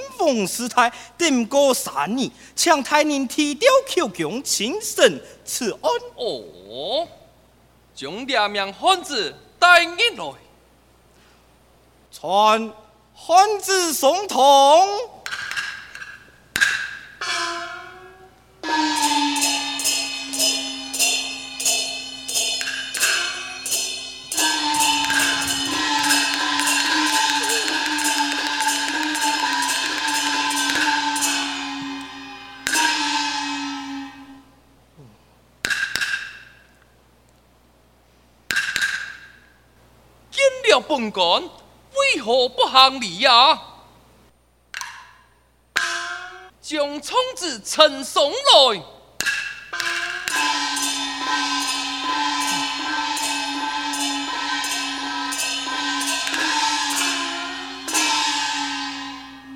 子严凤师太，定过三年，强太人提调口供，请审此案。哦，将两名汉子带进来，传汉子送通。行礼呀？将虫子呈送来。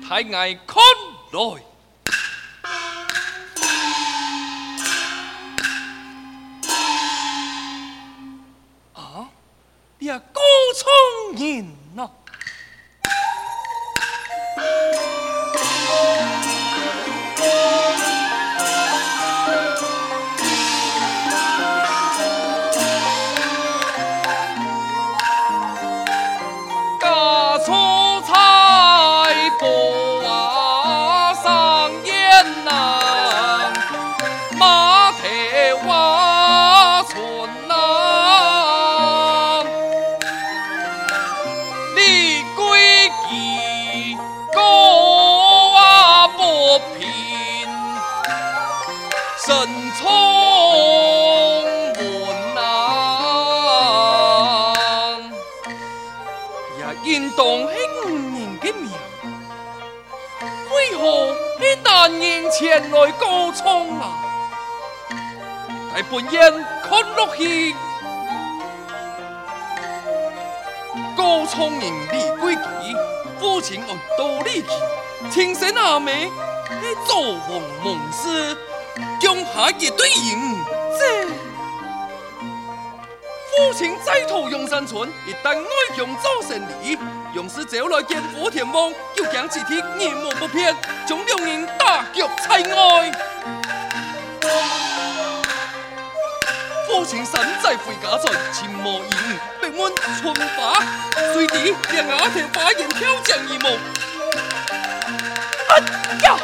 太爱看来。前来告状啊！大本营看落去，告状人李贵奇，父亲按道理去，亲生阿妹去造访孟氏，江下一对影。这父亲在逃阳山村，一旦外乡造成离。勇士走来见福田翁，又将其体面目不骗，将两人打脚踩外。父亲身在回家村，情无义务，被问春发，随地两阿头发言挑将一幕。哎呀！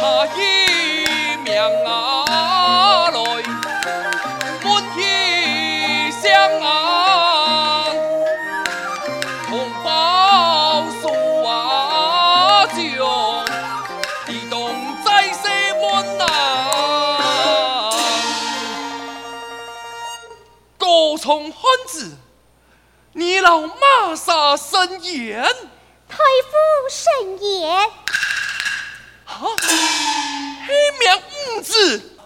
差一命啊来，问题相啊！从汉子，你老马杀生言，太傅甚言。啊，黑苗五子，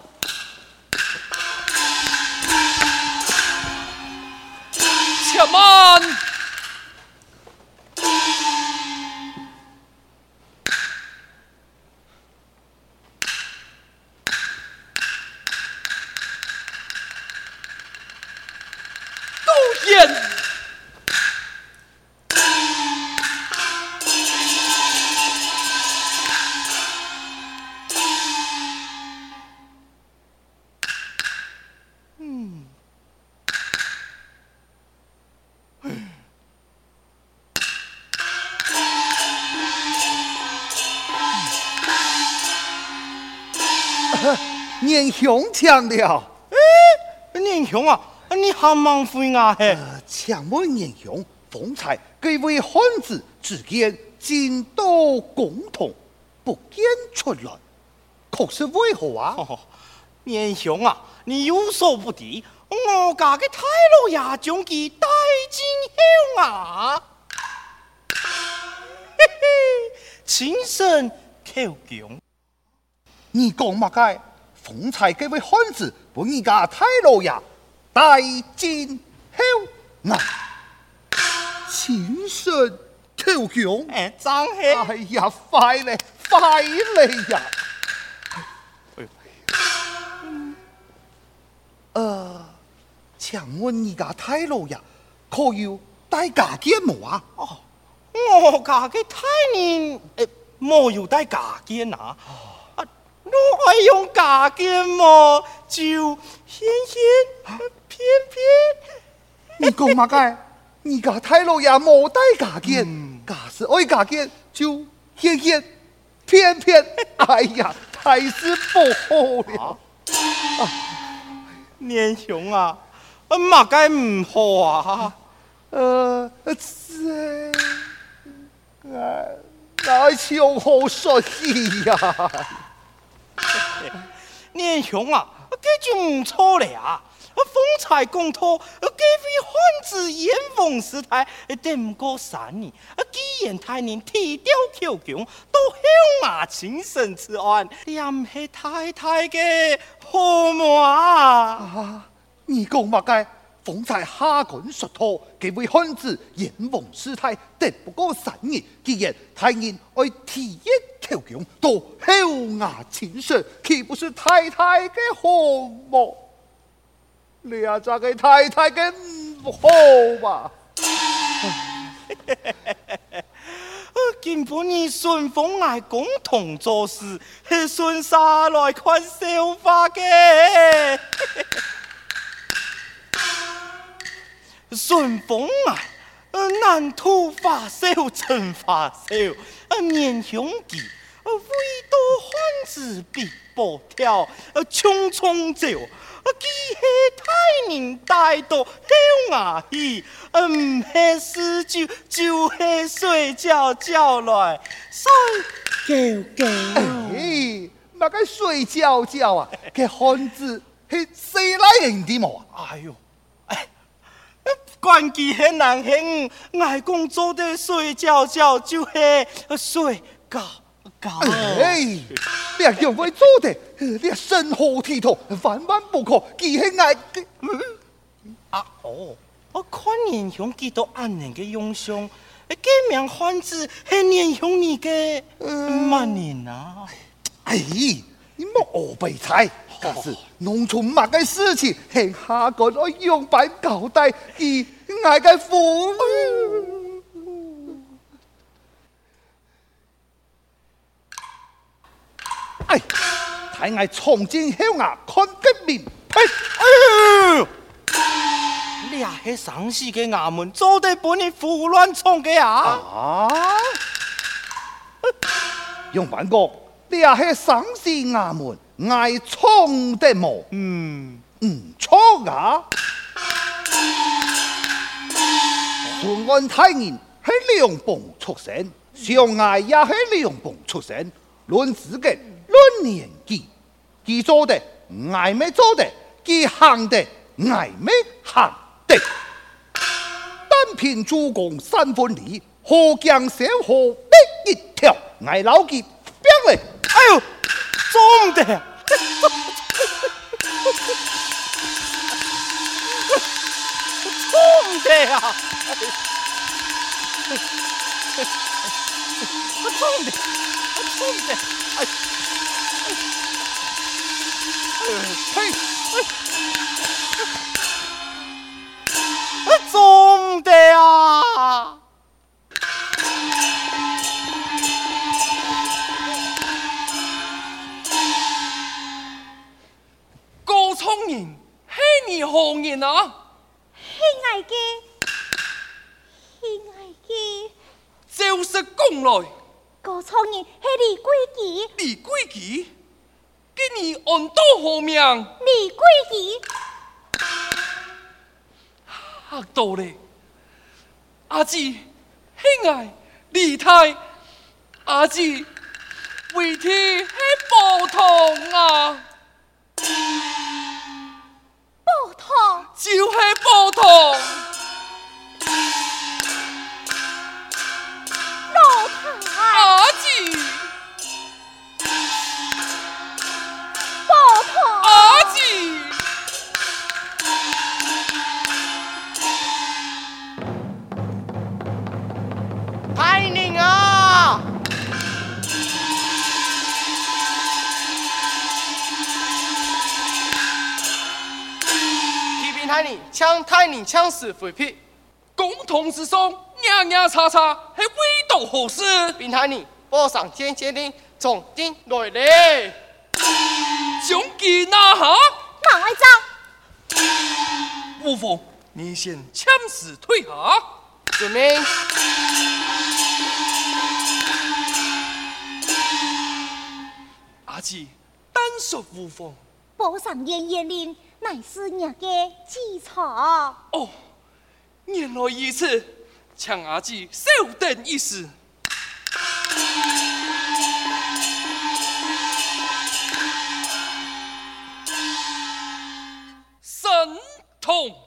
且慢。年兄强了，哎，年雄啊，你还忙回啊？嘿，请问年兄，方才几位汉子之间进度共同，不见出来，可是为何啊？年雄啊，你有所不知，我家的太老爷将佢带进后啊，嘿嘿，亲身口供。你讲乜嘅？方才这位汉子把你家太老爷带进后衙，亲身口供。哎，张黑，哎呀，快嘞，快嘞呀！呃，请问你家太老爷可有带家眷冇啊？哦，我家嘅太人诶，冇有带家眷啊？啊，我爱用假金么？就偏偏偏偏，你讲嘛该？你家太老爷冇带家眷，假是爱家眷就偏偏偏偏，哎呀，太是不好了。啊年兄啊，嘛该唔好啊？呃，这，哎，那从何说起呀？年兄啊，这就唔错了啊！方才公托，这位汉子言风师太，得唔过三年，既然太年提掉口供，都向我亲身此案，也唔系太太嘅好嘛？啊，你讲乜嘅？方才下官说托，这位汉子言风师太，得不过三年，既然太年爱提一口供，都向我亲身，岂不是太太嘅好嘛？你啊，这个太太嘅唔好吧？根本你顺风来共同做事，系顺沙来看笑话嘅。顺风啊，难图发秀真发秀，年兄弟，唯独汉子必不跳，匆匆走。记起太人带到后衙去，唔系事就就系睡觉觉来睡觉觉。哎，那个睡觉觉啊？个汉子系谁来人的么？哎呦，哎，关机很难听，外公做的睡觉觉就系睡觉。哎，你还叫我做的，你身后体统，万万不可，记起爱。啊哦，我看年兄几多安人嘅用相，这名汉子系年兄你嘅乜人啊？哎，你莫恶白猜。但是农村乜嘅事情，系下个我用板交代，以爱嘅父。哎，太爱从今后啊，看革命！呸！哎，你啊，系上世嘅衙门，做得把你胡乱冲嘅啊！啊！用板哥，你啊，系上世衙门，爱冲的么？嗯，唔错啊！顺安太人系两蹦出身，相爱也系两蹦出身，论资格。论年纪，佢做的挨没做的，佢行的挨没行的。单凭主公三分力，河江小河必一条，挨老几变嘞！哎呦，做唔得，做唔得啊！我做唔得，我做唔得，哎。嘿，总得啊！高聪人，系你何人啊？系爱嘅，系爱嘅，就是讲来。高聪人系李贵吉，李贵吉。给你安到何名？李贵吉，吓到咧！阿姊，兄爱李太，阿姊为天系不同啊！不同。就是宝通。启禀太宁，枪死回避。共同之上，洋洋叉叉，系为道何事？禀太宁，报上天接令，从京来嘞。将其拿下。马外长，无妨，你先遣使退下。遵命。阿姊，单说无妨。报上言言令，乃是娘的基础。哦，原来如此，请阿姊稍等一时。神通。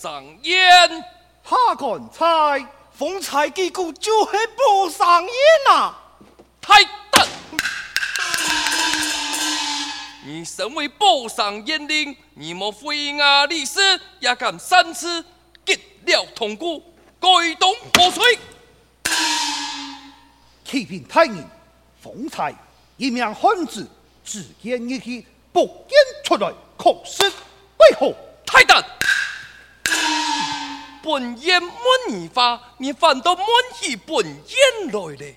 上烟，下官猜风采击鼓就是不上烟呐！太大！你身为报上言令，你莫非亚历史也敢三次结了同鼓，改动破碎？欺骗太人，方才一名汉子只见一气，不见出来，可是为何？太大！本言满你发，你反倒满起本言来了。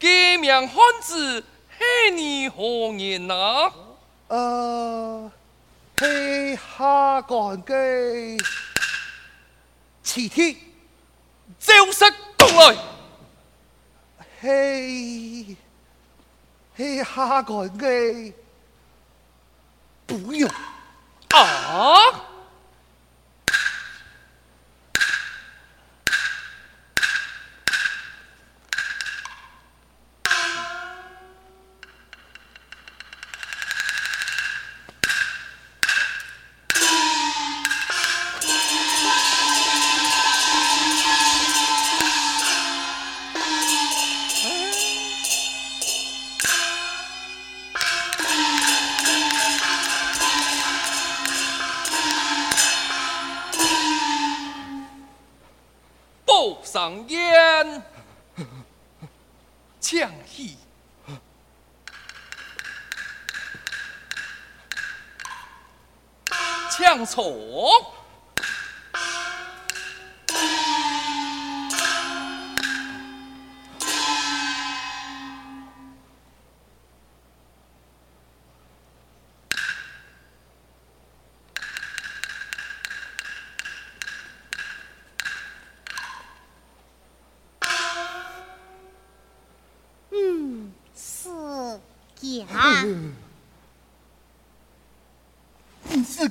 革命汉子系你何人啊？呃，嘿下官嘅启体，就是讲来，嘿，嘿下官嘅不用。啊！上言，枪戏，抢错。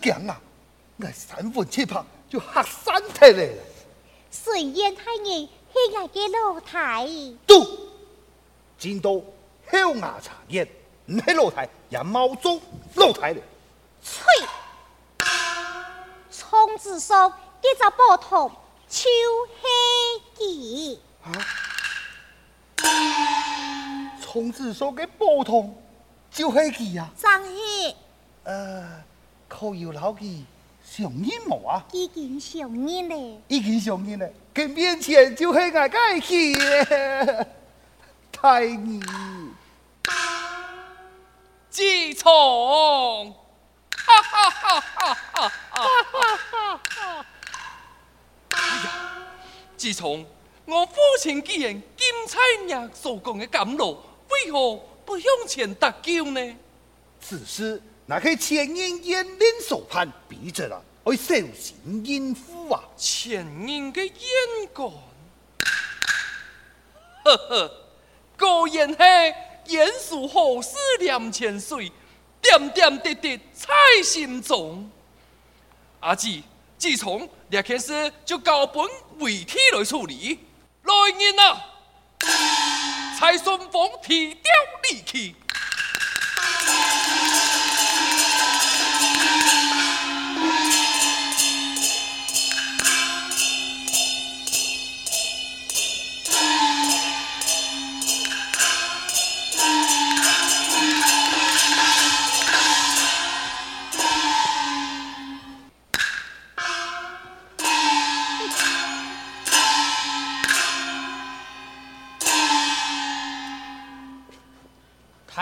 唔是讲啊，我三分七魄就吓散体了。虽然太人系我嘅老太，都见到后牙茶叶，唔系老太，也冇做老太了。吹，从子上一只宝通，就系佢。从字说嘅宝通就系佢啊，真系呃，靠有老记上瘾无啊？已经上瘾嘞。已经上瘾嘞，佢面前就系我嘅戏耶，太你。自从，哈哈哈哈哈哈！哎呀，自从我父亲既然金彩娘所讲嘅甘露，为何不向前搭救呢？此事那系前任严令所判，笔者啦，会小心应付啊。前任嘅严官，呵呵，果然系严肃好似两千岁，点点滴滴在心中。阿姊，自从这件事就交本韦体来处理，来人啊，蔡顺风提调离去。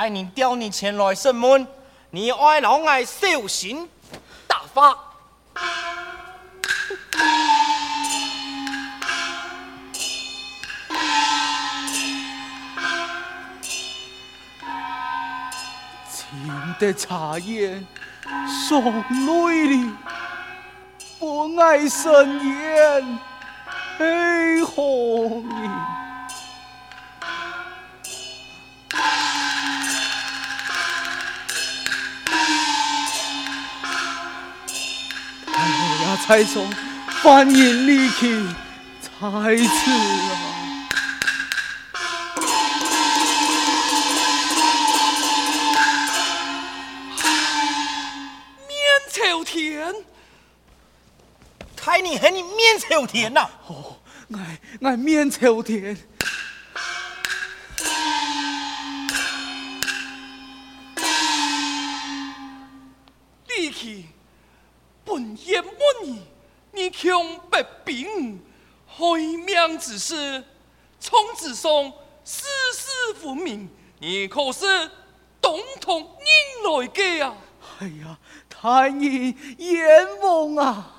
太人调你前来审问，你爱老爱小心大发。请的茶叶送泪里，不爱生烟黑红影。才从翻云离去，才迟啊！面朝天，太你和你面朝天呐！哦，我我面朝天。害命之事，从子上世事分明，你可是东堂人来嘅啊！哎呀，太医阎王啊！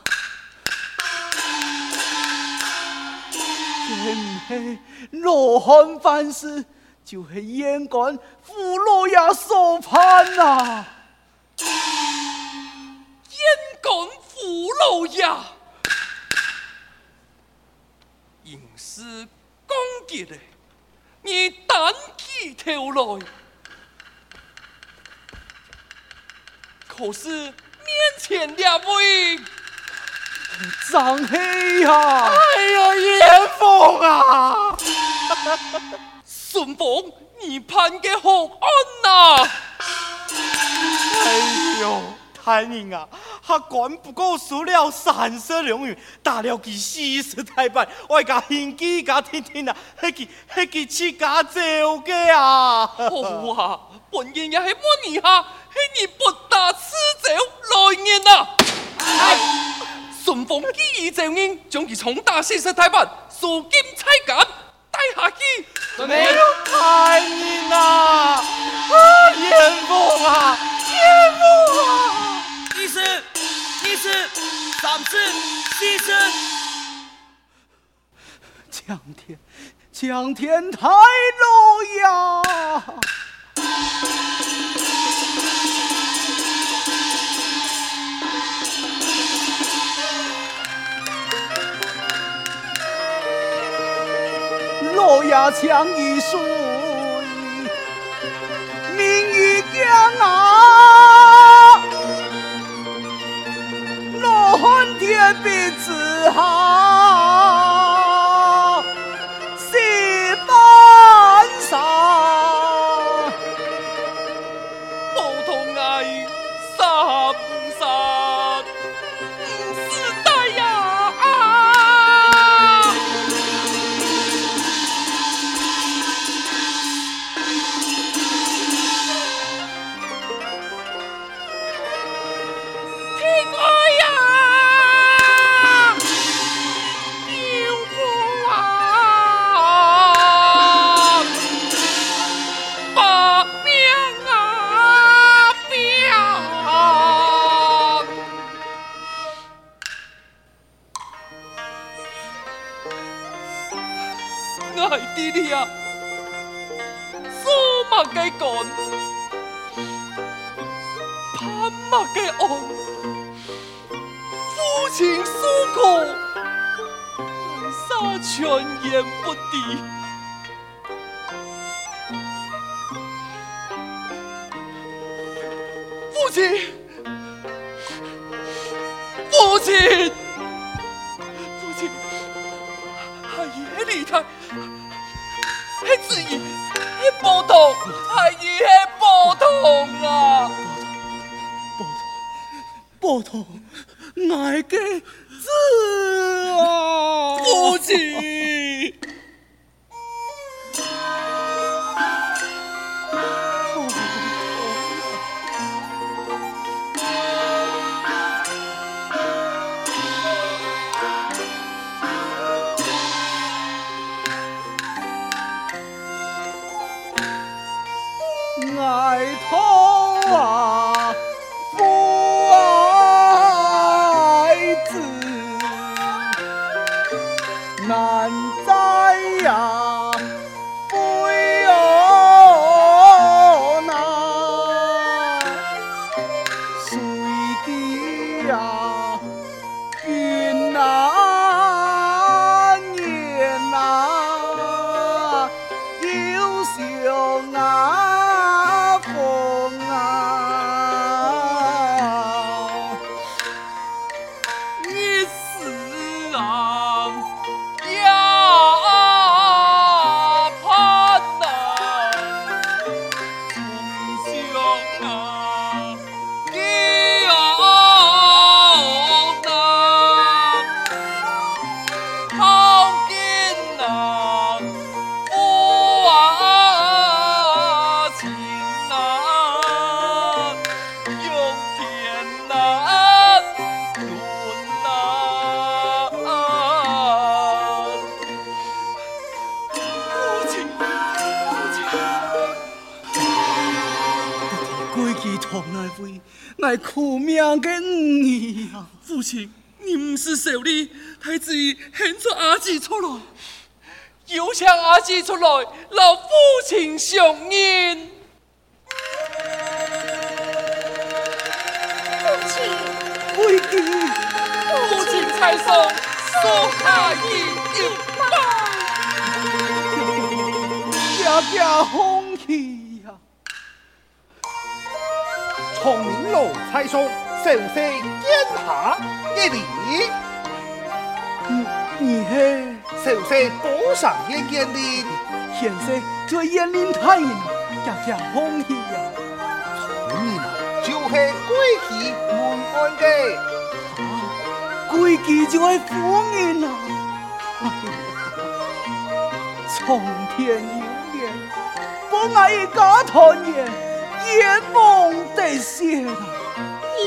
这唔系罗汉犯事，就系阎官傅老爷所判啊！阎官傅老爷。是攻击的，你单起头来，可是面前两位张黑呀！哎呀，严凤啊！顺风，你判给好案呐！哎呦，太人啊！他管不过输了三十两元，打了佢四十大板，我家兄弟家听听啊，迄个迄个七家走嘅啊！好啊，本人也系问你下，系你不打此走来年啊！哎，顺风机已走人，将佢重打四十大板，数金彩杆带下去。没有太人啊！啊，阎王啊，阎王啊！意思。一次，三次，四次。江天，江天太老呀！老呀，强一岁，嘅干，攀马嘅岸，夫情诉苦，爱沙全言不敌。父亲，个子啊！父亲。爱苦命的你呀，父亲，你不是受理，太子献出阿姊出来，有请阿姊出来，老父亲相认。父亲，归去，父亲才送苏阿姨一拜，家家欢从明路蔡松，受世见下一礼。你系受世宝上燕燕令，现在做燕林太人，家家欢喜呀。从你那就系归期门安嘅，归期就系夫人啊。苍天有眼，不爱一家团圆。雁梦得谢了，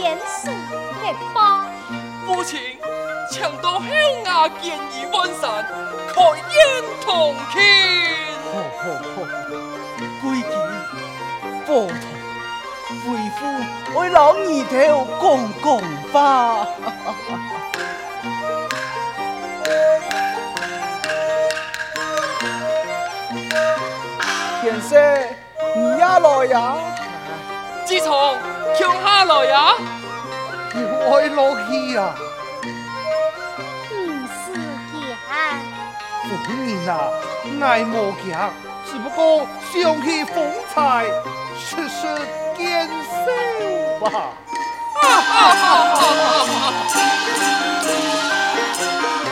言辞别报。父亲，请到乡下见义问善，开宴同庆。好好好，归期波涛，为父为老二头讲讲吧。先生，你也来呀？自从强下来呀，爱落去呀，唔是假。夫人啊，爱莫假，只不过想起风采，实是见笑吧。